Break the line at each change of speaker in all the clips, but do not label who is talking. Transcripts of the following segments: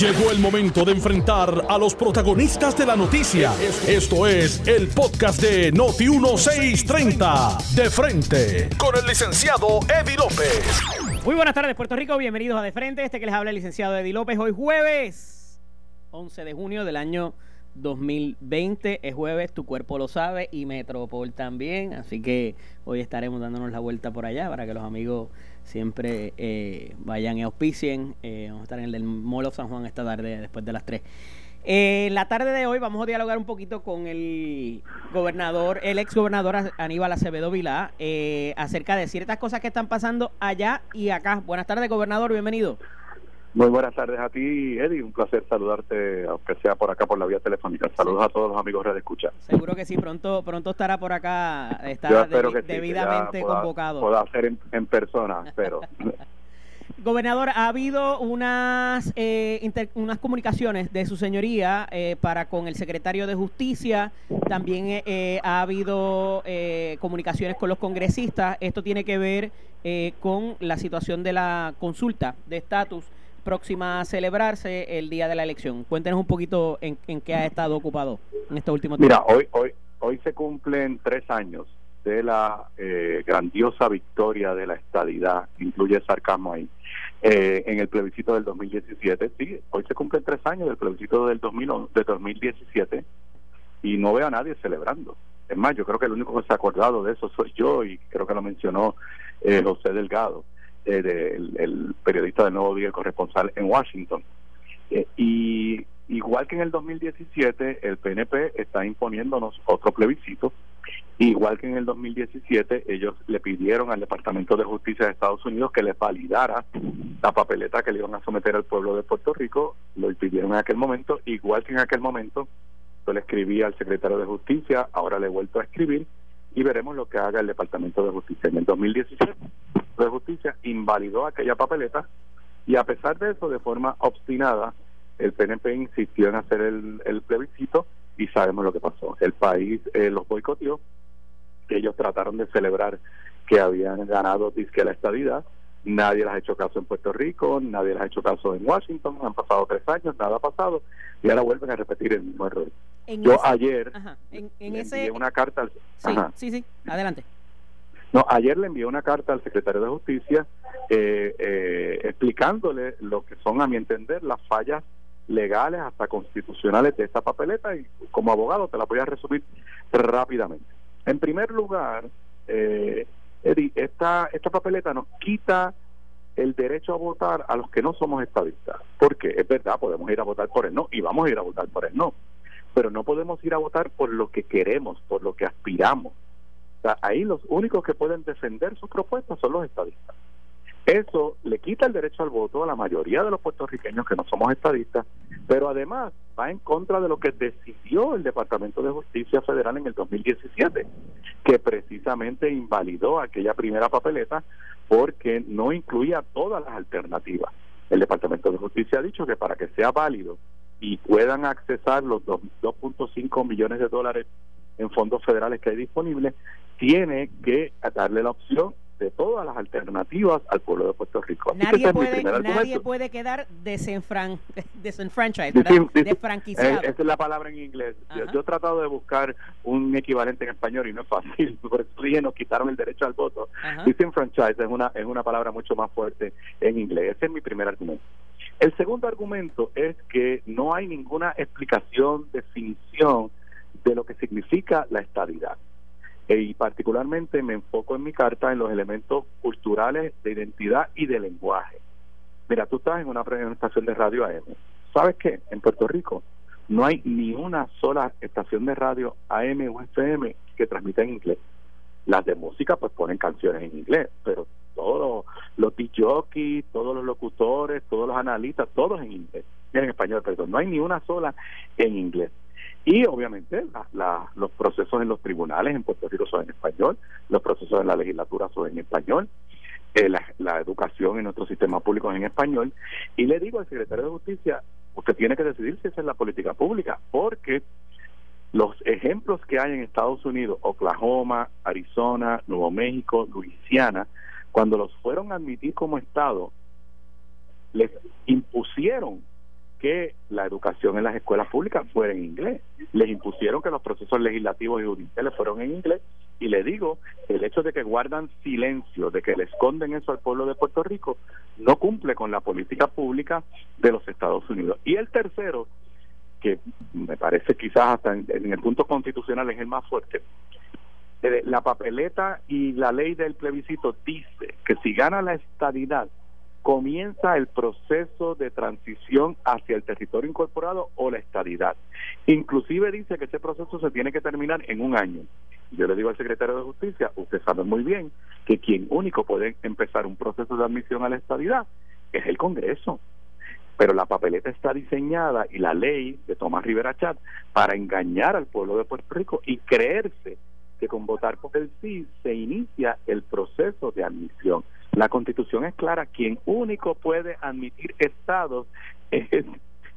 Llegó el momento de enfrentar a los protagonistas de la noticia. Esto es el podcast de Noti 1630. De frente con el licenciado Eddie López.
Muy buenas tardes, Puerto Rico. Bienvenidos a De Frente. Este que les habla el licenciado Eddie López. Hoy jueves 11 de junio del año 2020. Es jueves, tu cuerpo lo sabe y Metropol también. Así que hoy estaremos dándonos la vuelta por allá para que los amigos siempre eh, vayan y auspicien. Eh, vamos a estar en el del Mall of San Juan esta tarde, después de las 3. Eh, la tarde de hoy vamos a dialogar un poquito con el gobernador, el ex gobernador Aníbal Acevedo Vilá, eh, acerca de ciertas cosas que están pasando allá y acá. Buenas tardes, gobernador, bienvenido.
Muy buenas tardes a ti, Eddie. Un placer saludarte, aunque sea por acá por la vía telefónica. Saludos a todos los amigos de Escucha.
Seguro que sí, pronto pronto estará por acá, está debidamente convocado.
Pueda hacer en, en persona, pero
Gobernador, ha habido unas, eh, unas comunicaciones de su señoría eh, para con el secretario de Justicia, también eh, ha habido comunicaciones con los congresistas. Esto tiene que ver con la situación de la consulta de estatus próxima a celebrarse el día de la elección. Cuéntenos un poquito en, en qué ha estado ocupado en este último
tiempo. Mira, hoy, hoy, hoy se cumplen tres años de la grandiosa victoria de la estadidad, incluye sarcasmo ahí, eh, en el plebiscito del 2017. Sí, hoy se cumplen tres años del plebiscito del 2000, de 2017 y no veo a nadie celebrando. Es más, yo creo que el único que se ha acordado de eso soy yo y creo que lo mencionó eh, José Delgado, eh, el, periodista del Nuevo Día, el corresponsal en Washington. Eh, y igual que en el 2017, el PNP está imponiéndonos otro plebiscito Igual que en el 2017, ellos le pidieron al Departamento de Justicia de Estados Unidos que les validara la papeleta que le iban a someter al pueblo de Puerto Rico. Lo pidieron en aquel momento, igual que en aquel momento yo le escribí al secretario de Justicia, ahora le he vuelto a escribir y veremos lo que haga el Departamento de Justicia. En el 2017, de Justicia invalidó aquella papeleta y a pesar de eso, de forma obstinada, el PNP insistió en hacer el, plebiscito y sabemos lo que pasó. El país eh, los boicoteó ellos trataron de celebrar que habían ganado disque la estadidad. Nadie les ha hecho caso en Puerto Rico, nadie les ha hecho caso en Washington, han pasado tres años, nada ha pasado, y ahora vuelven a repetir el mismo error. Yo ayer
en, envié
una carta al...
Sí, sí, adelante.
No, ayer le envié una carta al secretario de Justicia eh, eh, explicándole lo que son, a mi entender, las fallas legales hasta constitucionales de esta papeleta y como abogado te la voy a resumir rápidamente. En primer lugar, eh, Eddie, esta, esta papeleta nos quita el derecho a votar a los que no somos estadistas. Porque es verdad, podemos ir a votar por el no y vamos a ir a votar por el no. Pero no podemos ir a votar por lo que queremos, por lo que aspiramos. Ahí los únicos que pueden defender sus propuestas son los estadistas. Eso le quita el derecho al voto a la mayoría de los puertorriqueños que no somos estadistas, pero además va en contra de lo que decidió el Departamento de Justicia Federal en el 2017, que precisamente invalidó aquella primera papeleta porque no incluía todas las alternativas. El Departamento de Justicia ha dicho que para que sea válido y puedan accesar los 2.5 millones de dólares en fondos federales que hay disponibles, tiene que darle la opción de todas las alternativas al pueblo de Puerto Rico.
nadie, puede, nadie puede quedar desenfran, desenfranchised, Desfranquiciado.
Eh, esa es la palabra en inglés. Yo, he tratado de buscar un equivalente en español y no es fácil. Por eso dije, nos quitaron el derecho al voto. Disenfranchised es una, es una palabra mucho más fuerte en inglés. Ese es mi primer argumento. El segundo argumento es que no hay ninguna explicación, definición de lo que significa la estabilidad. E, y particularmente me enfoco en mi carta en los elementos culturales de identidad y de lenguaje. Mira, tú estás en una estación de radio AM. ¿Sabes qué? En Puerto Rico no hay ni una sola estación de radio AM o FM que transmita en inglés. Las de música pues ponen canciones en inglés, pero todos los, los todos los locutores, todos los analistas, todos en inglés, en español, perdón. No hay ni una sola en inglés. Y obviamente los procesos en los tribunales en Puerto Rico son en español, los procesos en la legislatura son en español, eh, la, educación en nuestro sistema público es en español. Y le digo al secretario de Justicia, usted tiene que decidir si esa es la política pública, porque los ejemplos que hay en Estados Unidos, Oklahoma, Arizona, Nuevo México, Luisiana, cuando los fueron a admitir como Estado, les impusieron que la educación en las escuelas públicas fuera en inglés. Les impusieron que los procesos legislativos y judiciales fueron en inglés y le digo, el hecho de que guardan silencio, de que le esconden eso al pueblo de Puerto Rico, no cumple con la política pública de los Estados Unidos. Y el tercero, que me parece quizás hasta en, en el punto constitucional es el más fuerte, eh, la papeleta y la ley del plebiscito dice que si gana la estadidad, comienza el proceso de transición hacia el territorio incorporado o la estadidad. Inclusive dice que ese proceso se tiene que terminar en un año. Yo le digo al secretario de Justicia, usted sabe muy bien que quien único puede empezar un proceso de admisión a la estadidad es el Congreso. Pero la papeleta está diseñada y la ley de Tomás Rivera Chat para engañar al pueblo de Puerto Rico y creerse que con votar por el sí se inicia el proceso de admisión. La constitución es clara, quien único puede admitir estados es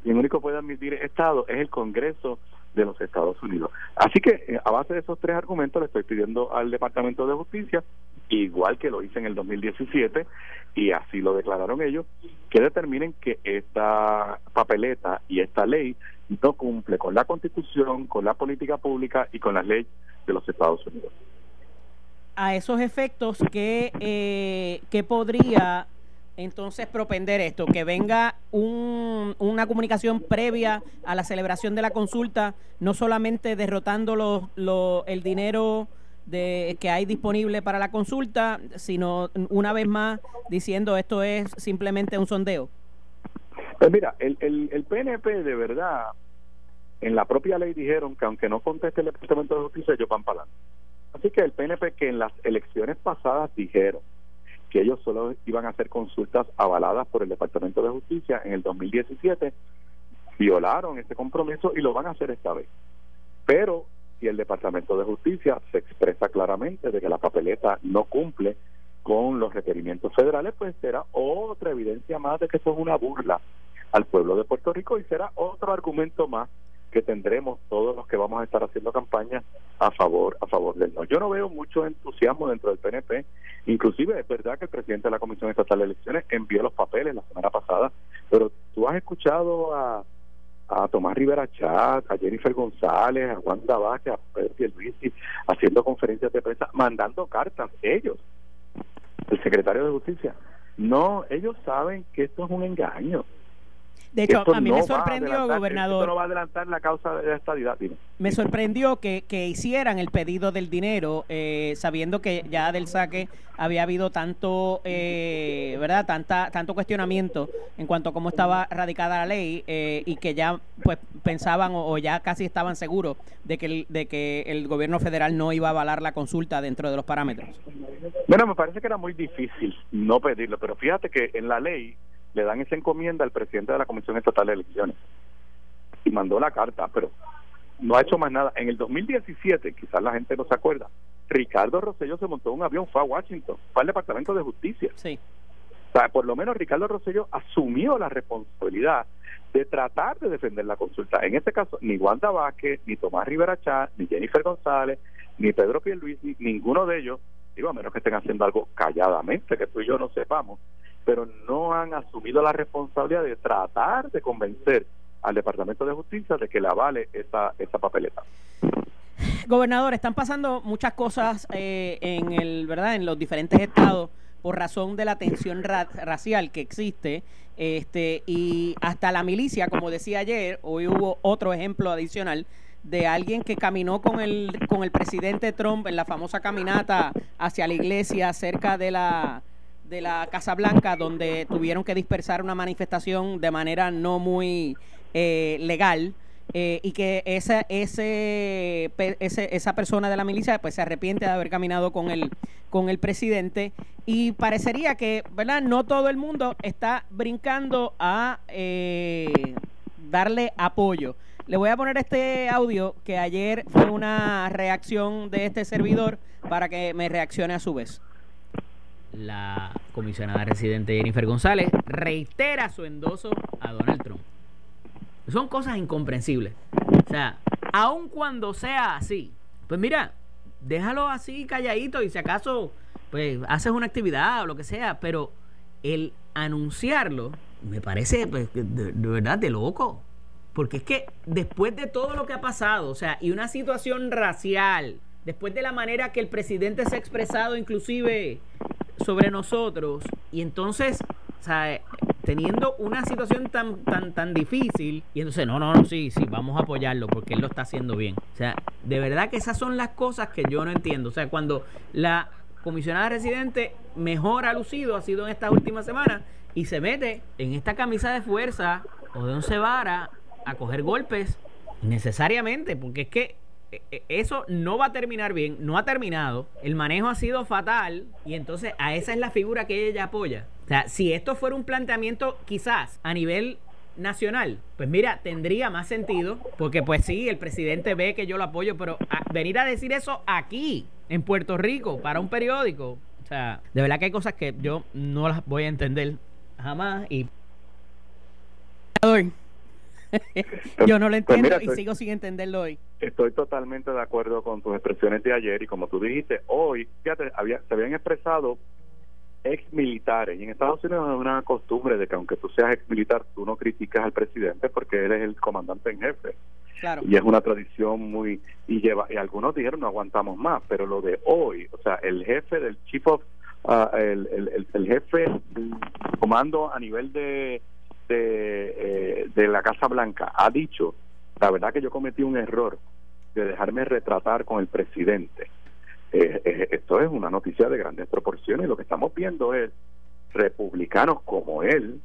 quien único puede admitir estados es el Congreso de los Estados Unidos. Así que eh, a base de esos tres argumentos le estoy pidiendo al Departamento de Justicia, igual que lo hice en el 2017 y así lo declararon ellos, que determinen que esta papeleta y esta ley no cumple con la Constitución, con la política pública y con las leyes de los Estados Unidos
a esos efectos, ¿qué, eh, ¿qué podría entonces propender esto? Que venga un, una comunicación previa a la celebración de la consulta, no solamente derrotando los, el dinero de, que hay disponible para la consulta, sino una vez más diciendo esto es simplemente un sondeo.
Pues mira, el, el, el PNP de verdad, en la propia ley dijeron que aunque no conteste el Departamento de Justicia, ellos van para adelante. Así que el PNP que en las elecciones pasadas dijeron que ellos solo iban a hacer consultas avaladas por el Departamento de Justicia en el 2017, violaron ese compromiso y lo van a hacer esta vez. Pero si el Departamento de Justicia se expresa claramente de que la papeleta no cumple con los requerimientos federales, pues será otra evidencia más de que eso es una burla al pueblo de Puerto Rico y será otro argumento más que tendremos todos los que vamos a estar haciendo campaña a favor a favor del no. Yo no veo mucho entusiasmo dentro del PNP, inclusive es verdad que el presidente de la Comisión Estatal de Elecciones envió los papeles la semana pasada, pero tú has escuchado a, a Tomás Rivera Chat, a Jennifer González, a Juan Vázquez, a Pedro Pierluisi, haciendo conferencias de prensa, mandando cartas, ellos, el secretario de Justicia. No, ellos saben que esto es un engaño
de hecho, a mí me sorprendió, gobernador.
no va a adelantar la causa de la estabilidad.
Me sorprendió que, que, hicieran el pedido del dinero, eh, sabiendo que ya del saque había habido tanto, eh, ¿verdad? Tanta, tanto cuestionamiento en cuanto a cómo estaba radicada la ley eh, y que ya pues pensaban o, ya casi estaban seguros de que, el, de que el gobierno federal no iba a avalar la consulta dentro de los parámetros.
Bueno, me parece que era muy difícil no pedirlo, pero fíjate que en la ley le dan esa encomienda al presidente de la Comisión Estatal de Elecciones y mandó la carta, pero no ha hecho más nada. En el 2017, quizás la gente no se acuerda, Ricardo Rosello se montó un avión, fue a Washington, fue al Departamento de Justicia.
Sí.
O sea, por lo menos Ricardo Rosello asumió la responsabilidad de tratar de defender la consulta. En este caso, ni Wanda Vázquez, ni Tomás Rivera Chá, ni Jennifer González, ni Pedro Pierluisi, ninguno de ellos, digo, a menos que estén haciendo algo calladamente, que tú y yo no sepamos, pero no han asumido la responsabilidad de tratar de convencer al Departamento de Justicia de que le avale esa, esa papeleta.
Gobernador, están pasando muchas cosas eh, en el, ¿verdad? En los diferentes estados por razón de la tensión racial que existe, este y hasta la milicia, como decía ayer, hoy hubo otro ejemplo adicional de alguien que caminó con el con el presidente Trump en la famosa caminata hacia la iglesia cerca de la de la Casa Blanca donde tuvieron que dispersar una manifestación de manera no muy eh, legal eh, y que esa, ese, esa persona de la milicia pues se arrepiente de haber caminado con el, con el presidente. Y parecería que verdad no todo el mundo está brincando a eh, darle apoyo. Le voy a poner este audio que ayer fue una reacción de este servidor para que me reaccione a su vez la comisionada residente Jennifer González reitera su endoso a Donald Trump. Son cosas incomprensibles. O sea, aun cuando sea así, pues mira, déjalo así calladito y si acaso pues haces una actividad o lo que sea, pero el anunciarlo me parece pues, de, verdad de loco. Porque es que después de todo lo que ha pasado, o sea, y una situación racial, después de la manera que el presidente se ha expresado inclusive sobre nosotros, y entonces, o sea, teniendo una situación tan, tan, tan difícil, y entonces, no, no, no, sí, sí, vamos a apoyarlo porque él lo está haciendo bien. O sea, de verdad que esas son las cosas que yo no entiendo. O sea, cuando la comisionada residente mejor ha lucido ha sido en estas últimas semanas y se mete en esta camisa de fuerza o de once vara a coger golpes necesariamente, porque es que eso no va a terminar bien, no ha terminado, el manejo ha sido fatal y entonces a esa es la figura que ella apoya. O sea, si esto fuera un planteamiento quizás a nivel nacional, pues mira, tendría más sentido, porque pues sí, el presidente ve que yo lo apoyo, pero venir a decir eso aquí, en Puerto Rico, para un periódico, o sea, de verdad que hay cosas que yo no las voy a entender jamás y yo no lo pues entiendo y sigo sin entenderlo hoy.
Estoy totalmente de acuerdo con tus expresiones de ayer y como tú dijiste, hoy, fíjate, había, se habían expresado ex militares y en Estados Unidos es una costumbre de que aunque tú seas ex militar, tú no criticas al presidente porque él es el comandante en jefe. Claro. Y es una tradición muy y lleva y algunos dijeron no aguantamos más, pero lo de hoy, o sea, el jefe del chief of Ah, el, el, el, jefe comando a nivel de, eh, de, la Casa Blanca ha dicho, la verdad que yo cometí un error de dejarme retratar con el presidente. Eh, eh, esto es una noticia de grandes proporciones. Lo que estamos viendo es republicanos como él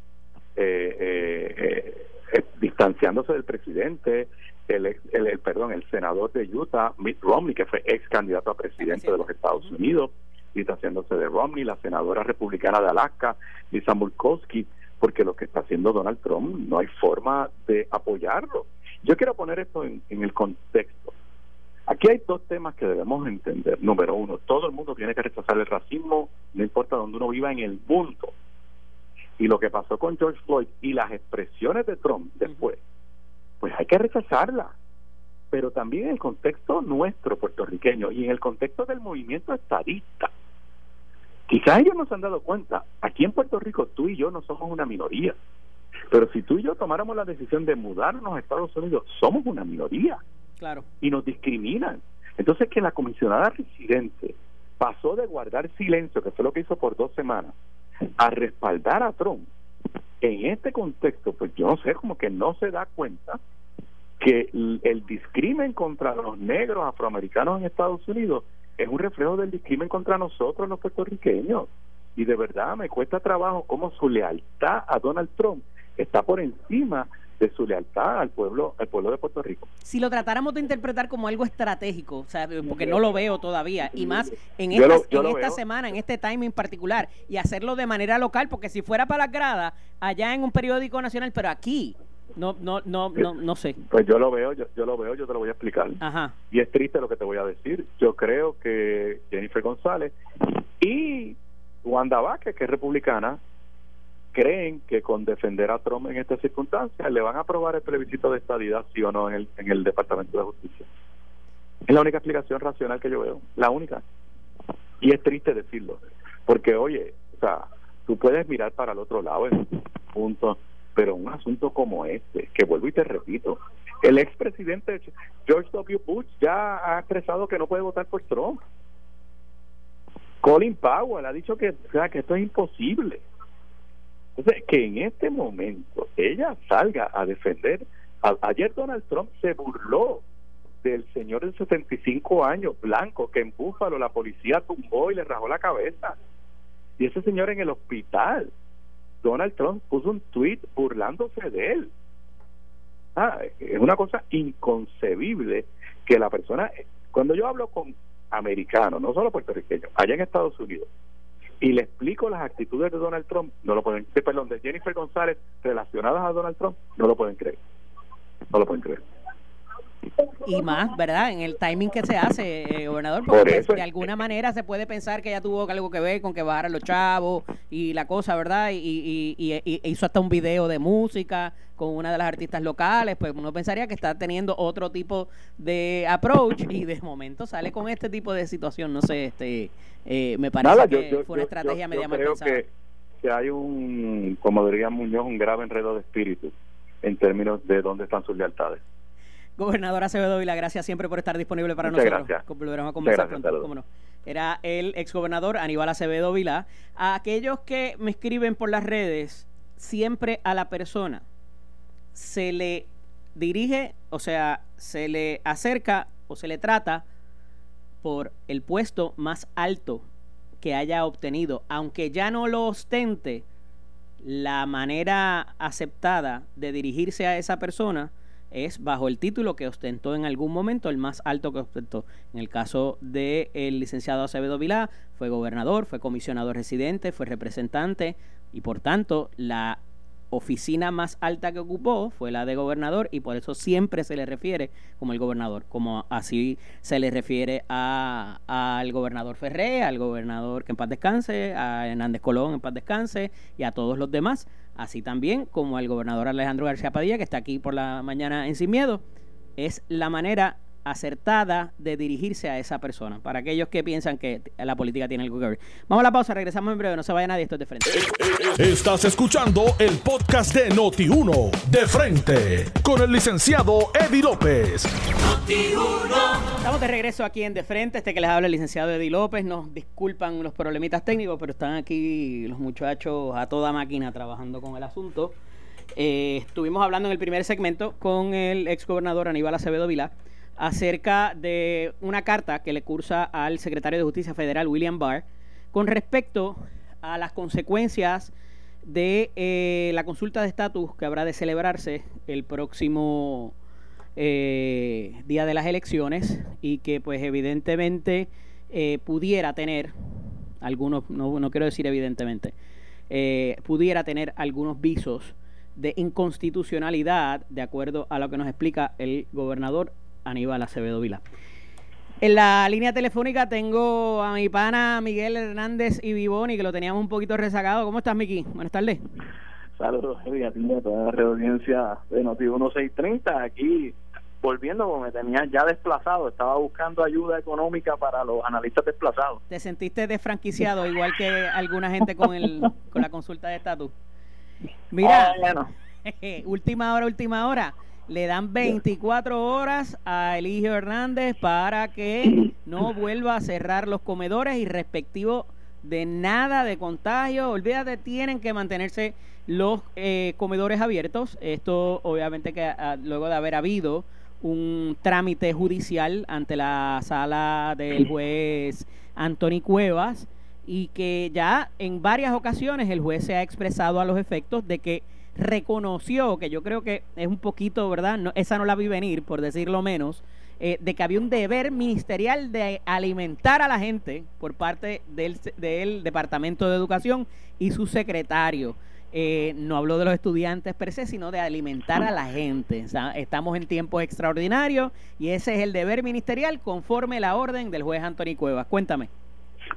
distanciándose del presidente, el, el, perdón, el senador de Utah, Mitt Romney, que fue ex candidato a presidente de los Estados Unidos, haciéndose de Romney, la senadora republicana de Alaska, Lisa Murkowski, porque lo que está haciendo Donald Trump no hay forma de apoyarlo. Yo quiero poner esto en, el contexto. Aquí hay dos temas que debemos entender. Número uno, todo el mundo tiene que rechazar el racismo, no importa dónde uno viva en el mundo. Y lo que pasó con George Floyd y las expresiones de Trump después, pues hay que rechazarlas pero también en el contexto nuestro puertorriqueño y en el contexto del movimiento estadista. Quizás ellos no se han dado cuenta, aquí en Puerto Rico tú y yo no somos una minoría, pero si tú y yo tomáramos la decisión de mudarnos a Estados Unidos, somos una minoría.
Claro.
Y nos discriminan. Entonces que la comisionada residente pasó de guardar silencio, que fue lo que hizo por dos semanas, a respaldar a Trump. En este contexto, pues yo no sé, como que no se da cuenta que el discrimen contra los negros afroamericanos en Estados Unidos es un reflejo del discrimen contra nosotros los puertorriqueños. Y de verdad me cuesta trabajo cómo su lealtad a Donald Trump está por encima de su lealtad al pueblo al pueblo de Puerto Rico.
Si lo tratáramos de interpretar como algo estratégico, o sea, porque no lo veo todavía, y más en esta, en esta semana, en este timing particular, y hacerlo de manera local, porque si fuera para las gradas, allá en un periódico nacional, pero aquí, no, no, no, no, no sé.
Pues yo lo veo, yo, yo lo veo, yo te lo voy a explicar.
Ajá.
Y es triste lo que te voy a decir. Yo creo que Jennifer González y Wanda Vázquez, que es republicana, creen que con defender a Trump en estas circunstancias le van a aprobar el plebiscito de estadidad, sí o no, en el, en el Departamento de Justicia. Es la única explicación racional que yo veo, la única. Y es triste decirlo, porque oye, o sea, tú puedes mirar para el otro lado en punto pero un asunto como este, que vuelvo y te repito, el expresidente George W. Bush ya ha expresado que no puede votar por Trump. Colin Powell ha dicho que, que esto es imposible. Entonces, que en este momento ella salga a defender. ayer Donald Trump se burló del señor de 75 años, blanco, que en Búfalo la policía tumbó y le rajó la cabeza. Y ese señor en el hospital Donald Trump puso un tweet burlándose de él. Ah, es una cosa inconcebible que la persona, cuando yo hablo con americanos, no solo puertorriqueños, allá en Estados Unidos, y le explico las actitudes de Donald Trump, no lo pueden, perdón, de Jennifer González relacionadas a Donald Trump, no lo pueden creer. No lo pueden creer
y más, ¿verdad? En el timing que se hace, eh, gobernador, porque de alguna manera se puede pensar que ella tuvo algo que ver con que bajaran los chavos y la cosa, ¿verdad? Y, hizo hasta un video de música con una de las artistas locales, pues uno pensaría que está teniendo otro tipo de approach y de momento sale con este tipo de situación, no sé, este, eh, me parece que fue una estrategia media mal pensada.
que hay un, como diría Muñoz, un grave enredo de espíritu en términos de dónde están sus lealtades.
Gobernador Acevedo Vila, gracias siempre por estar disponible para
Muchas
nosotros.
gracias.
Volveremos a conversar
gracias,
pronto, cómo no. Era el exgobernador Aníbal Acevedo Vila. A aquellos que me escriben por las redes, siempre a la persona se le dirige, o sea, se le acerca o se le trata por el puesto más alto que haya obtenido, aunque ya no lo ostente, la manera aceptada de dirigirse a esa persona es bajo el título que ostentó en algún momento, el más alto que ostentó. En el caso del licenciado Acevedo Vilá, fue gobernador, fue comisionado residente, fue representante y por tanto la oficina más alta que ocupó fue la de gobernador y por eso siempre se le refiere como el gobernador, como así se le refiere a- al gobernador Ferré, al gobernador que en paz descanse, a Hernández Colón en paz descanse y a todos los demás, así también como al gobernador Alejandro García Padilla que está aquí por la mañana en Sin Miedo, es la manera acertada de dirigirse a esa persona, para aquellos que piensan que la política tiene algo que ver. Vamos a la pausa, regresamos en breve, no se vaya nadie, esto es de frente.
Estás escuchando el podcast de Noti1 de frente con el licenciado Eddie López.
Estamos de regreso aquí en De Frente, este que les habla el licenciado Eddie López. Nos disculpan los problemitas técnicos, pero están aquí los muchachos a toda máquina trabajando con el asunto. Eh, estuvimos hablando en el primer segmento con el ex gobernador Aníbal Acevedo Vilá acerca de una carta que le cursa al secretario de Justicia Federal, William Barr, con respecto a las consecuencias de eh, la consulta de estatus que habrá de celebrarse el próximo eh, día de las elecciones y que pues evidentemente eh, pudiera tener algunos, no, no quiero decir evidentemente, pudiera tener algunos visos de inconstitucionalidad de acuerdo a lo que nos explica el gobernador Aníbal Acevedo Vila. En la línea telefónica tengo a mi pana Miguel Hernández y Vivoni, que lo teníamos un poquito rezagado. ¿Cómo estás, Miki? Buenas tardes.
Saludos, Eddie, a ti y a toda la audiencia de Noti 1630. Aquí, volviendo, como me tenía ya desplazado, estaba buscando ayuda económica para los analistas desplazados.
¿Te sentiste desfranquiciado igual que alguna gente con, el, con la consulta de estatus? Mira,
Ah, bueno,
última hora, última hora. Le dan 24 horas a Eligio Hernández para que no vuelva a cerrar los comedores y respectivo de nada de contagio. Olvídate, tienen que mantenerse los eh, comedores abiertos. Esto obviamente que ah, luego de haber habido un trámite judicial ante la sala del juez Anthony Cuevas y que ya en varias ocasiones el juez se ha expresado a los efectos de que reconoció, que yo creo que es un poquito, ¿verdad? No, esa no la vi venir, por decirlo menos, eh, de que había un deber ministerial de alimentar a la gente por parte del, del Departamento de Educación y su secretario. Eh, no habló de los estudiantes per se, sino de alimentar a la gente. Estamos en tiempos extraordinarios y ese es el deber ministerial conforme la orden del juez Anthony Cuevas. Cuéntame.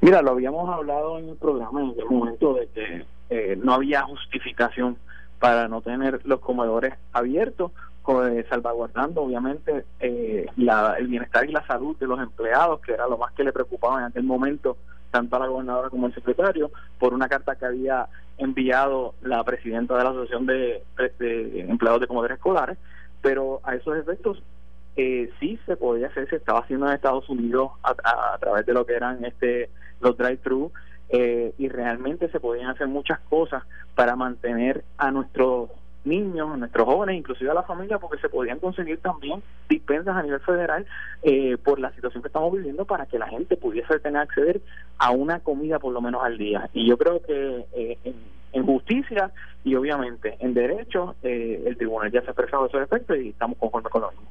mira, lo habíamos hablado en el programa en aquel momento de que eh, no había justificación para no tener los comedores abiertos, eh, salvaguardando obviamente eh, la- el bienestar y la salud de los empleados, que era lo más que le preocupaba en aquel momento tanto a la gobernadora como al secretario, por una carta que había enviado la presidenta de la Asociación de, Empleados de Comedores Escolares, pero a esos efectos eh, sí se podía hacer, se estaba haciendo en Estados Unidos a, a- a través de lo que eran este los drive-thru eh, y realmente se podían hacer muchas cosas para mantener a nuestros niños, a nuestros jóvenes, inclusive a la familia, porque se podían conseguir también dispensas a nivel federal eh, por la situación que estamos viviendo para que la gente pudiese tener acceder a una comida por lo menos al día. Y yo creo que eh, en, en justicia y obviamente en derecho, eh, el tribunal ya se ha expresado a esos efectos y estamos conformes con lo mismo.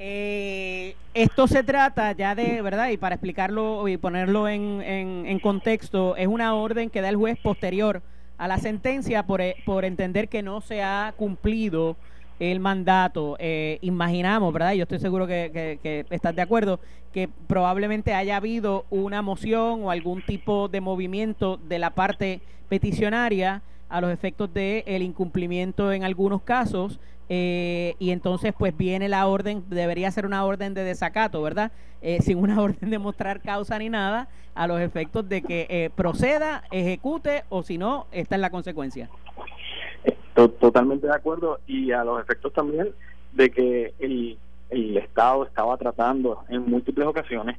Eh, esto se trata ya de, ¿verdad? Y para explicarlo y ponerlo en, en- en contexto, es una orden que da el juez posterior a la sentencia por, eh, por entender que no se ha cumplido el mandato. Eh, imaginamos, ¿verdad? Yo estoy seguro que, estás de acuerdo, que probablemente haya habido una moción o algún tipo de movimiento de la parte peticionaria a los efectos de el incumplimiento en algunos casos eh, y entonces pues viene la orden, debería ser una orden de desacato, ¿verdad? Eh, sin una orden de mostrar causa ni nada, a los efectos de que eh, proceda, ejecute o si no, esta es la consecuencia.
Totalmente de acuerdo y a los efectos también de que el, el Estado estaba tratando en múltiples ocasiones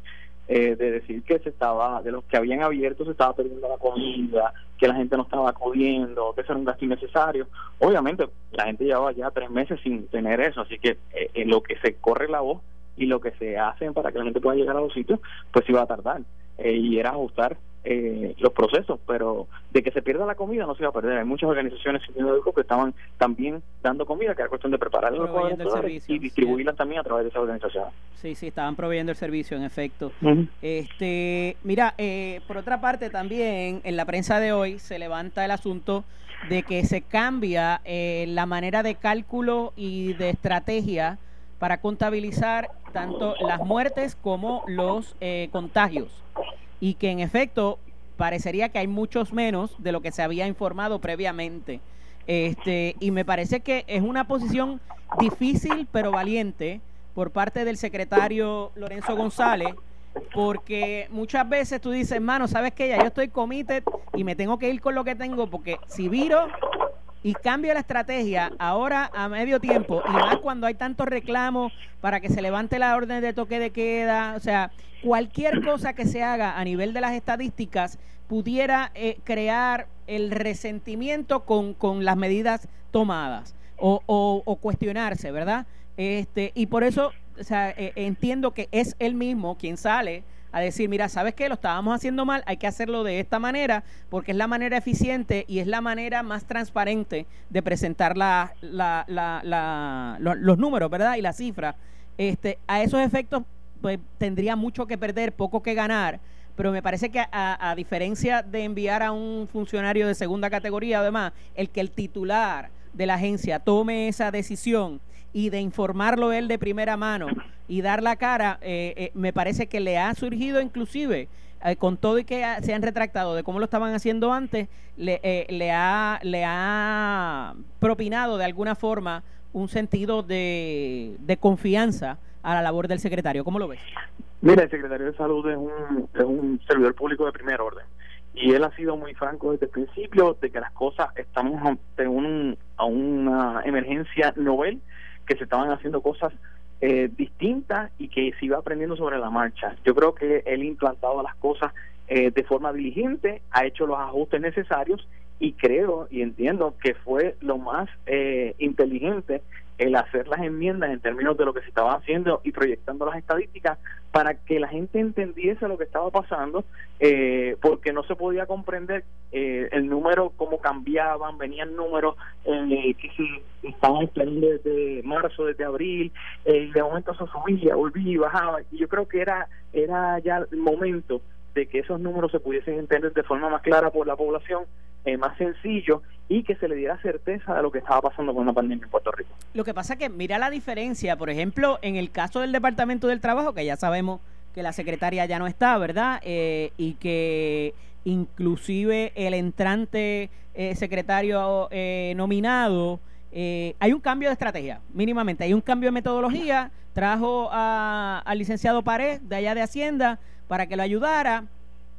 eh, de decir que se estaba, de los que habían abierto se estaba perdiendo la comida, que la gente no estaba acudiendo, que eso era un gasto innecesario. Obviamente la gente llevaba ya tres meses sin tener eso, así que eh, en lo que se corre la voz y lo que se hace para que la gente pueda llegar a los sitios, pues iba a tardar. Eh, y era ajustar eh, los procesos, pero de que se pierda la comida no se va a perder. Hay muchas organizaciones sin que estaban también dando comida, que era cuestión de preparar los y distribuirla también a través de esa organización.
Sí, sí, estaban proveyendo el servicio, en efecto. este Mira, eh, por otra parte también en la prensa de hoy se levanta el asunto de que se cambia eh, la manera de cálculo y de estrategia para contabilizar tanto las muertes como los contagios y que en efecto parecería que hay muchos menos de lo que se había informado previamente. Este, y me parece que es una posición difícil pero valiente por parte del secretario Lorenzo González, porque muchas veces tú dices, hermano, ¿sabes qué? Ya yo estoy committed y me tengo que ir con lo que tengo, porque si viro y cambio la estrategia ahora a medio tiempo, y más cuando hay tantos reclamos para que se levante la orden de toque de queda, o sea, cualquier cosa que se haga a nivel de las estadísticas pudiera eh, crear el resentimiento con, con las medidas tomadas o, o, cuestionarse, ¿verdad? Este, y por eso eh, entiendo que es él mismo quien sale a decir, mira, ¿sabes qué? Lo estábamos haciendo mal, hay que hacerlo de esta manera, porque es la manera eficiente y es la manera más transparente de presentar los números, ¿verdad? Y la cifra. Este, a esos efectos, pues tendría mucho que perder, poco que ganar, pero me parece que a, a diferencia de enviar a un funcionario de segunda categoría, además, el que el titular de la agencia tome esa decisión y de informarlo él de primera mano y dar la cara, eh, eh, me parece que le ha surgido inclusive, eh, con todo y que se han retractado de cómo lo estaban haciendo antes, le, le, ha, le ha propinado de alguna forma un sentido de, de confianza a la labor del secretario. ¿Cómo lo ves?
Mira, el secretario de Salud es un, es un servidor público de primer orden y él ha sido muy franco desde el principio de que las cosas estamos ante un, a una emergencia novel que se estaban haciendo cosas eh, y que se iba aprendiendo sobre la marcha. Yo creo que él ha implantado las cosas eh, de forma diligente, ha hecho los ajustes necesarios y creo y entiendo que fue lo más eh, inteligente el hacer las enmiendas en términos de lo que se estaba haciendo y proyectando las estadísticas para que la gente entendiese lo que estaba pasando, eh, porque no se podía comprender eh, el número, cómo cambiaban, venían números eh, que se estaban esperando desde marzo, desde abril, y de momento eso subía, volvía y bajaba, y yo creo que era, era ya el momento de que esos números se pudiesen entender de forma más clara por la población, eh, más sencillo y que se le diera certeza de lo que estaba pasando con la pandemia en Puerto Rico.
Lo que pasa que mira la diferencia, por ejemplo, en el caso del Departamento del Trabajo, que ya sabemos que la secretaria ya no está, ¿verdad? Eh, y que inclusive el entrante eh, secretario nominado, hay un cambio de estrategia, mínimamente, hay un cambio de metodología, trajo al licenciado Pared de allá de Hacienda para que lo ayudara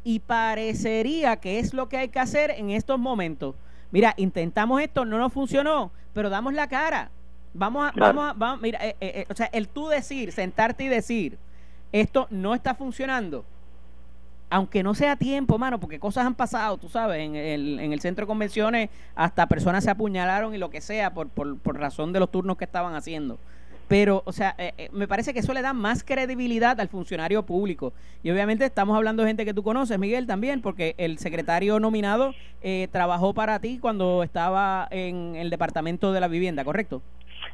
y parecería que es lo que hay que hacer en estos momentos. Mira, intentamos esto, no nos funcionó, pero damos la cara. Vamos a, vamos a, vamos, mira, eh, eh, eh, o sea, el tú decir, sentarte y decir, esto no está funcionando, aunque no sea tiempo, mano, porque cosas han pasado, tú sabes, en el, en el centro de convenciones hasta personas se apuñalaron y lo que sea por, por, por razón de los turnos que estaban haciendo. Pero, o sea, eh, eh, me parece que eso le da más credibilidad al funcionario público. Y obviamente estamos hablando de gente que tú conoces, Miguel, también, porque el secretario nominado eh, trabajó para ti cuando estaba en el Departamento de la Vivienda, ¿correcto?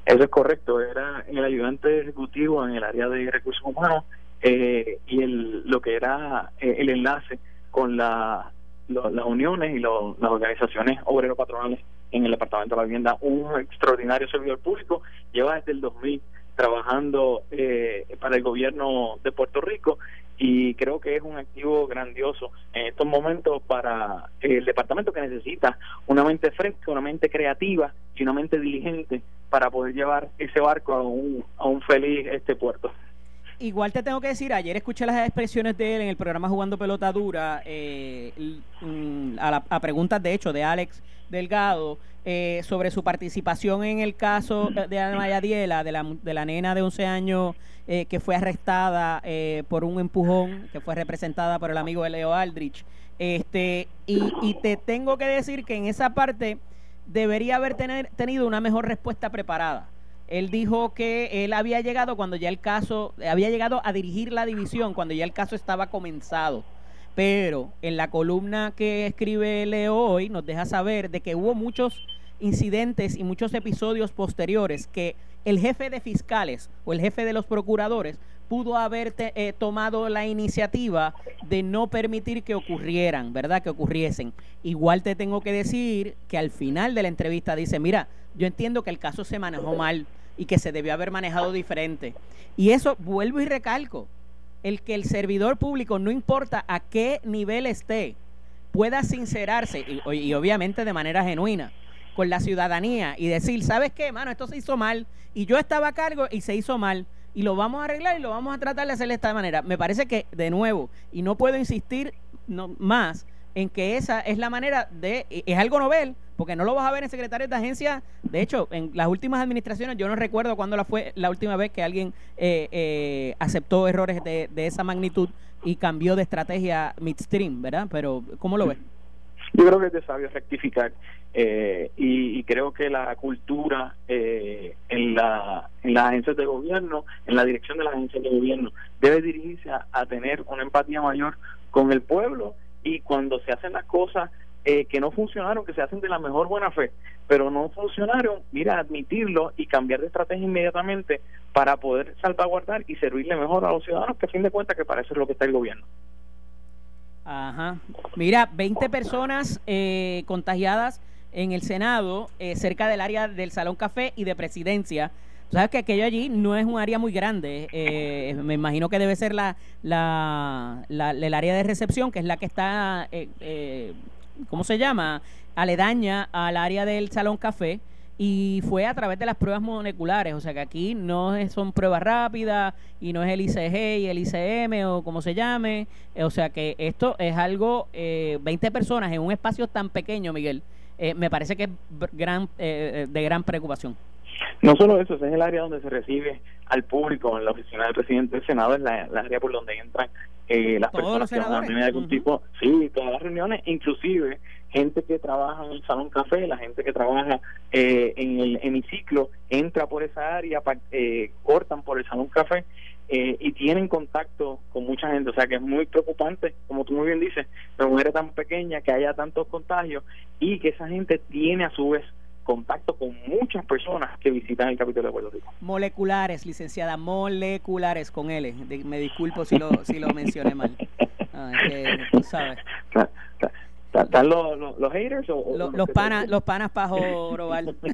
Eso es correcto, era el ayudante ejecutivo en el área de recursos humanos y el, lo que era el enlace con la, las uniones y las organizaciones obrero-patronales en el Departamento de la Vivienda, un extraordinario servidor público, lleva desde el 2000 trabajando eh, para el gobierno de Puerto Rico y creo que es un activo grandioso en estos momentos para el departamento que necesita una mente fresca, una mente creativa y una mente diligente para poder llevar ese barco a un, a un feliz este puerto.
Igual te tengo que decir, ayer escuché las expresiones de él en el programa Jugando Pelota Dura, eh, mm, a, a preguntas de hecho de Alex Delgado, eh, sobre su participación en el caso de Ana Mayadiela, de la, de la nena de 11 años eh, que fue arrestada eh, por un empujón, que fue representada por el amigo de Leo Aldrich. Este, y, y te tengo que decir que en esa parte debería haber tener, tenido una mejor respuesta preparada. Él dijo que él había llegado cuando ya el caso, había llegado a dirigir la división cuando ya el caso estaba comenzado pero en la columna que escribe Leo hoy nos deja saber de que hubo muchos incidentes y muchos episodios posteriores que el jefe de fiscales o el jefe de los procuradores pudo haber eh, tomado la iniciativa de no permitir que ocurrieran, ¿verdad? Que ocurriesen. Igual te tengo que decir que al final de la entrevista dice, mira, yo entiendo que el caso se manejó mal y que se debió haber manejado diferente. Y eso vuelvo y recalco, el que el servidor público, no importa a qué nivel esté, pueda sincerarse y obviamente de manera genuina con la ciudadanía y decir, ¿sabes qué, mano? Esto se hizo mal y yo estaba a cargo y se hizo mal y lo vamos a arreglar y lo vamos a tratar de hacer de esta manera. Me parece que, de nuevo, y no puedo insistir no, más en que esa es la manera de, es algo novel, porque no lo vas a ver en secretarios de agencia. De hecho, en las últimas administraciones, yo no recuerdo cuándo la fue la última vez que alguien eh, eh, aceptó errores de, de esa magnitud y cambió de estrategia midstream, ¿verdad? Pero, ¿cómo lo ves?
Yo creo que es de sabio rectificar eh, y, creo que la cultura eh, en, la, en las agencias de gobierno, en la dirección de las agencias de gobierno, debe dirigirse a, tener una empatía mayor con el pueblo y cuando se hacen las cosas eh, que no funcionaron, que se hacen de la mejor buena fe, pero no funcionaron, mira, admitirlo y cambiar de estrategia inmediatamente para poder salvaguardar y servirle mejor a los ciudadanos, que a fin de cuentas que para eso es lo que está el gobierno.
Ajá. Mira, 20 personas eh, contagiadas en el Senado, eh, cerca del área del Salón Café y de Presidencia. sabes que aquello allí no es un área muy grande. Eh, me imagino que debe ser la, la, la, el área de recepción, que es la que está, eh, ¿cómo se llama? Aledaña al área del Salón Café y fue a través de las pruebas moleculares, o sea que aquí no son pruebas rápidas y no es el ICG y el ICM o como se llame, eh, o sea que esto es algo, eh, 20 personas en un espacio tan pequeño, Miguel, eh, me parece que es gran, eh, de gran preocupación.
No solo eso, ese es el área donde se recibe al público en la oficina del presidente del Senado, es la, área por donde entran las personas que van a algún tipo, sí, todas las reuniones, inclusive gente que trabaja en el salón café, la gente que trabaja eh, en el hemiciclo, entra por esa área, eh, cortan por el salón café eh, y tienen contacto con mucha gente. O sea que es muy preocupante, como tú muy bien dices, una mujer tan pequeña, que haya tantos contagios y que esa gente tiene a su vez contacto con muchas personas que visitan el Capitolio de Puerto Rico.
Moleculares, licenciada, moleculares con L. me disculpo si lo, si lo mencioné mal. Ah, que, tú sabes.
¿Están los, los, haters o,
los, panas los panas pajo Roval?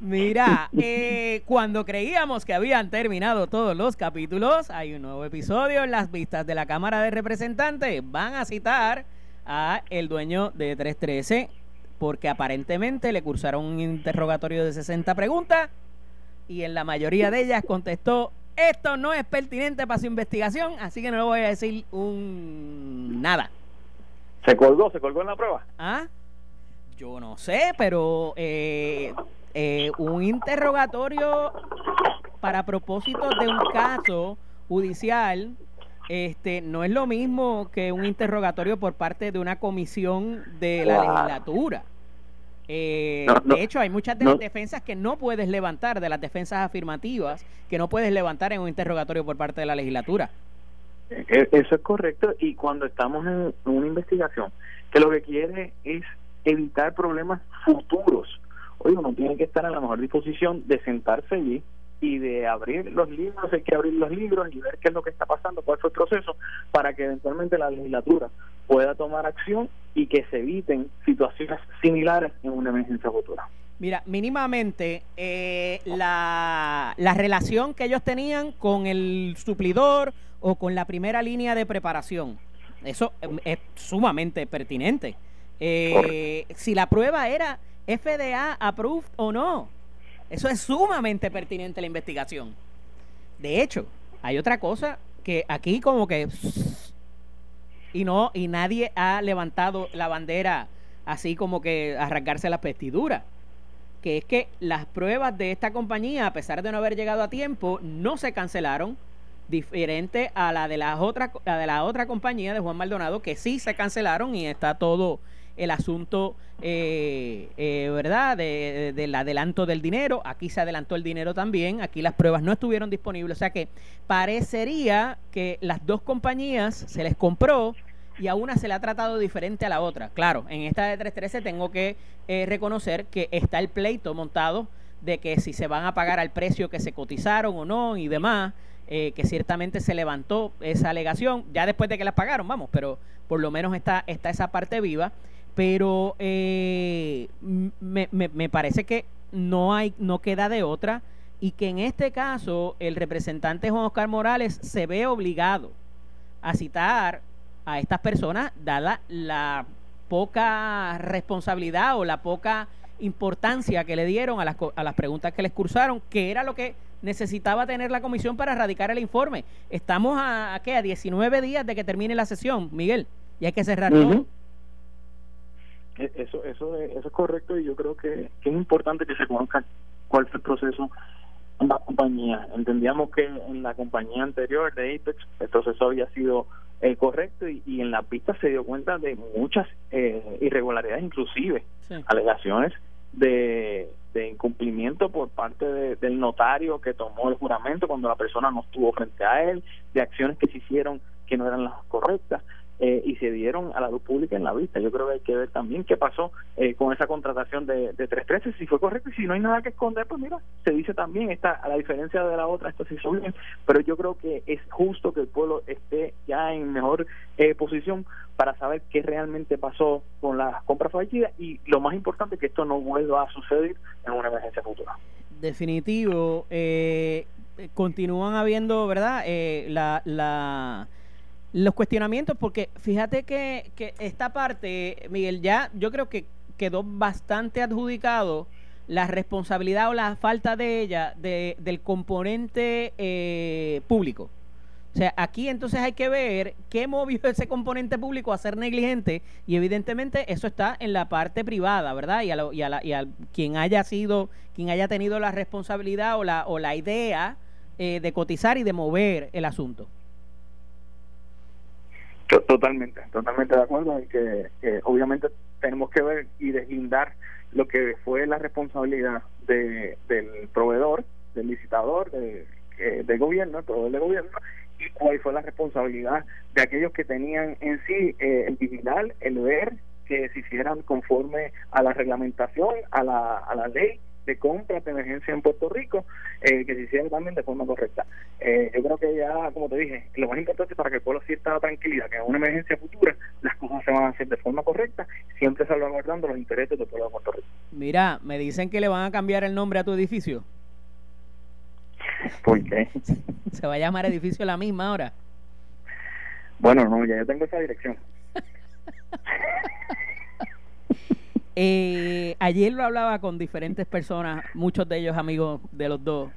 Mira, eh, cuando creíamos que habían terminado todos los capítulos, hay un nuevo episodio en las vistas de la Cámara de Representantes. Van a citar a el dueño de 313 porque aparentemente le cursaron un interrogatorio de 60 preguntas y en la mayoría de ellas contestó esto no es pertinente para su investigación, así que no le voy a decir un nada.
¿Se colgó? ¿Se colgó en la prueba?
¿Ah? Yo no sé, pero eh, eh, un interrogatorio para propósito de un caso judicial este no es lo mismo que un interrogatorio por parte de una comisión de la legislatura. Eh, de hecho, hay muchas de las defensas que no puedes levantar, de las defensas afirmativas, que no puedes levantar en un interrogatorio por parte de la legislatura.
E, e, eso es correcto y cuando estamos en una investigación que lo que quiere es evitar problemas futuros, hoy uno tiene que estar en la mejor disposición de sentarse allí y de abrir los libros, hay que abrir los libros y ver qué es lo que está pasando, cuál fue el proceso, para que eventualmente la legislatura pueda tomar acción y que se eviten situaciones similares en una emergencia futura.
Mira, mínimamente eh, la, la, relación que ellos tenían con el suplidor o con la primera línea de preparación. Eso es sumamente pertinente. Eh, si la prueba era FDA approved o no. Eso es sumamente pertinente la investigación. De hecho, hay otra cosa que aquí como que y no y nadie ha levantado la bandera así como que arrancarse la vestiduras que es que las pruebas de esta compañía a pesar de no haber llegado a tiempo no se cancelaron diferente a la de la otra la de la otra compañía de Juan Maldonado que sí se cancelaron y está todo el asunto, eh, eh, ¿verdad?, de, del adelanto del dinero. Aquí se adelantó el dinero también, aquí las pruebas no estuvieron disponibles. O sea que parecería que las dos compañías se les compró y a una se le ha tratado diferente a la otra. Claro, en esta de 313 tengo que eh, reconocer que está el pleito montado de que si se van a pagar al precio que se cotizaron o no y demás. que ciertamente se levantó esa alegación, ya después de que las pagaron, vamos, pero por lo menos está, está esa parte viva pero eh, me, me, parece que no hay no queda de otra y que en este caso el representante Juan Oscar Morales se ve obligado a citar a estas personas dada la poca responsabilidad o la poca importancia que le dieron a las, a las preguntas que les cursaron, que era lo que necesitaba tener la comisión para erradicar el informe. Estamos a, a, ¿qué? a 19 días de que termine la sesión, Miguel, y hay que cerrar.
E, eso, eso, eso es correcto y yo creo que, es importante que se conozca cuál fue el proceso en la compañía. Entendíamos que en la compañía anterior de Apex el proceso había sido eh, correcto y, en la pista se dio cuenta de muchas eh, irregularidades, inclusive alegaciones de, de incumplimiento por parte del notario que tomó el juramento cuando la persona no estuvo frente a él, de acciones que se hicieron que no eran las correctas. Eh, y se dieron a la luz pública en la vista. Yo creo que hay que ver también qué pasó eh, con esa contratación de, de 313, si fue correcto y si no hay nada que esconder, pues mira, se dice también, está a la diferencia de la otra, esto se hizo bien, pero yo creo que es justo que el pueblo esté ya en mejor eh, posición para saber qué realmente pasó con las compras fallidas y lo más importante que esto no vuelva a suceder en una emergencia futura.
Definitivo, continúan habiendo, ¿verdad? la, la los cuestionamientos, porque fíjate que, que esta parte, Miguel, ya yo creo que quedó bastante adjudicado la responsabilidad o la falta de ella de, del componente eh, público. O sea, aquí entonces hay que ver qué movió ese componente público a ser negligente y evidentemente eso está en la parte privada, ¿verdad? Y a, y a, y a quien haya sido, quien haya tenido la responsabilidad o la, o la idea eh, de cotizar y de mover el asunto.
Totalmente, totalmente de acuerdo en que, obviamente tenemos que ver y deslindar lo que fue la responsabilidad de, del proveedor, del licitador, de, del gobierno, el del gobierno, y cuál fue la responsabilidad de aquellos que tenían en sí eh, el vigilar, el ver que se hicieran conforme a la reglamentación, a la, a la ley de compra de emergencia en Puerto Rico eh, que se hicieran también de forma correcta. Eh, yo creo que ya, como te dije, lo más importante para que el pueblo sienta tranquilidad que en una emergencia futura las cosas se van a hacer de forma correcta, siempre salvaguardando los intereses del pueblo de Puerto Rico.
Mira, me dicen que le van a cambiar el nombre a tu edificio.
¿Por qué?
Se va a llamar edificio la misma ahora.
Bueno, no, ya yo tengo esa dirección.
Eh, ayer lo hablaba con diferentes personas, muchos de ellos amigos de los dos.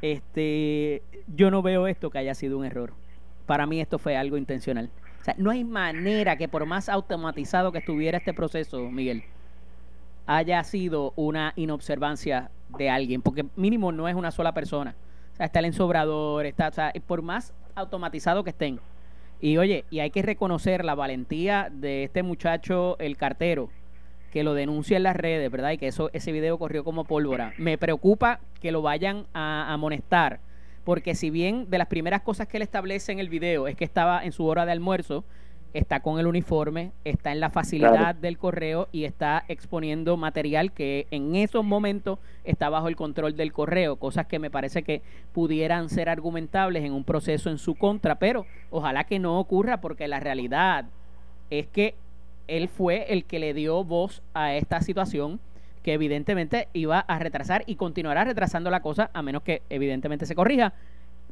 Este, yo no veo esto que haya sido un error. Para mí esto fue algo intencional. O sea, no hay manera que por más automatizado que estuviera este proceso, Miguel, haya sido una inobservancia de alguien, porque mínimo no es una sola persona. O sea, está el ensobrador, está, o sea, por más automatizado que estén. Y oye, y hay que reconocer la valentía de este muchacho, el cartero, que lo denuncie en las redes, ¿verdad? Y que eso ese video corrió como pólvora. Me preocupa que lo vayan a amonestar, porque si bien de las primeras cosas que él establece en el video es que estaba en su hora de almuerzo, está con el uniforme, está en la facilidad del correo y está exponiendo material que en esos momentos está bajo el control del correo, cosas que me parece que pudieran ser argumentables en un proceso en su contra, pero ojalá que no ocurra porque la realidad es que él fue el que le dio voz a esta situación. que evidentemente iba a retrasar y continuará retrasando la cosa a menos que evidentemente se corrija.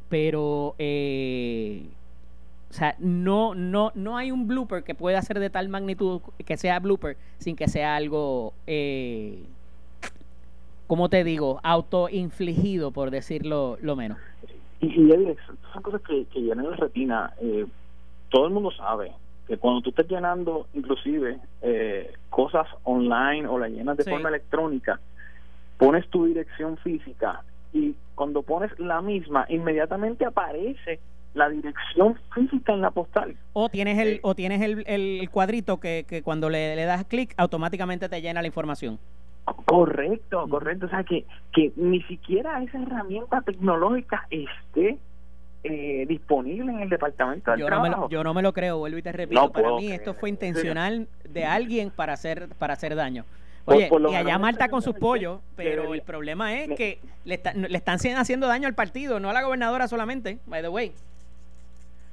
Pero, eh, o sea, no, no, no hay un blooper que pueda ser de tal magnitud que sea blooper sin que sea algo, eh, como te digo, autoinfligido, por decirlo lo menos.
Y, y son cosas que, llenan la retina. Eh, todo el mundo sabe que cuando tú estás llenando inclusive eh, cosas online o las llenas de forma electrónica, pones tu dirección física y cuando pones la misma, inmediatamente aparece la dirección física en la postal.
O tienes el, eh, o tienes el, el cuadrito que, que cuando le, le das clic automáticamente te llena la información.
Correcto, correcto. O sea, que, que ni siquiera esa herramienta tecnológica esté eh, disponible en el departamento del
yo
trabajo.
No me lo, yo no me lo creo, vuelvo y te repito. para mí esto fue intencional de alguien para hacer para hacer daño. Oye, y allá Marta con sus pollos, pero el problema es que le, le están haciendo daño al partido, no a la gobernadora solamente, by the way.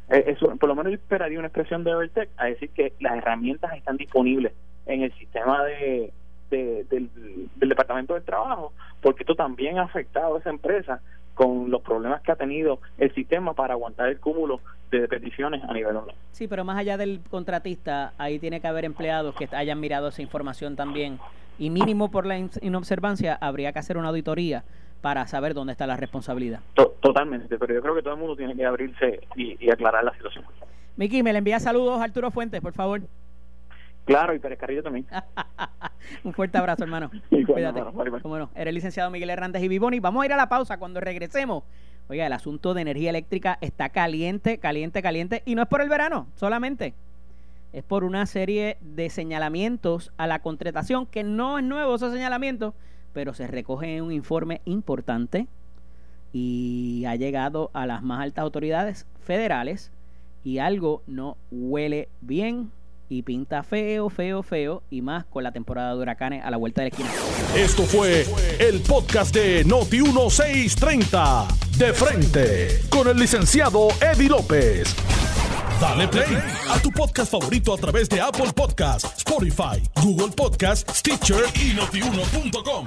Eh, eso, por lo menos yo esperaría una expresión de Evertech a decir que las herramientas están disponibles en el sistema de, del, del, Departamento del Trabajo, porque esto también ha afectado a esa empresa con los problemas que ha tenido el sistema para aguantar el cúmulo de peticiones a nivel online.
Sí, pero más allá del contratista, ahí tiene que haber empleados que hayan mirado esa información también. Y mínimo por la inobservancia, habría que hacer una auditoría para saber dónde está la responsabilidad.
totalmente, pero yo creo que todo el mundo tiene que abrirse y, y aclarar la situación.
Miki, me le envía saludos a Arturo Fuentes, por favor.
Claro, y Pérez Carrillo también.
Un fuerte abrazo, hermano. Cuídate. Bueno, Era el licenciado Miguel Hernández y Vivoni. Vamos a ir a la pausa cuando regresemos. Oiga, el asunto de energía eléctrica está caliente, caliente, caliente. Y no es por el verano, solamente. Es por una serie de señalamientos a la contratación, que no es nuevo esos señalamientos, pero se recoge en un informe importante y ha llegado a las más altas autoridades federales y algo no huele bien y pinta feo, feo, feo y más con la temporada de huracanes a la vuelta de la esquina.
Esto fue el podcast de Noti 1630 de frente con el licenciado Eddie López. Dale play a tu podcast favorito a través de Apple Podcasts, Spotify, Google Podcasts, Stitcher y notiuno.com.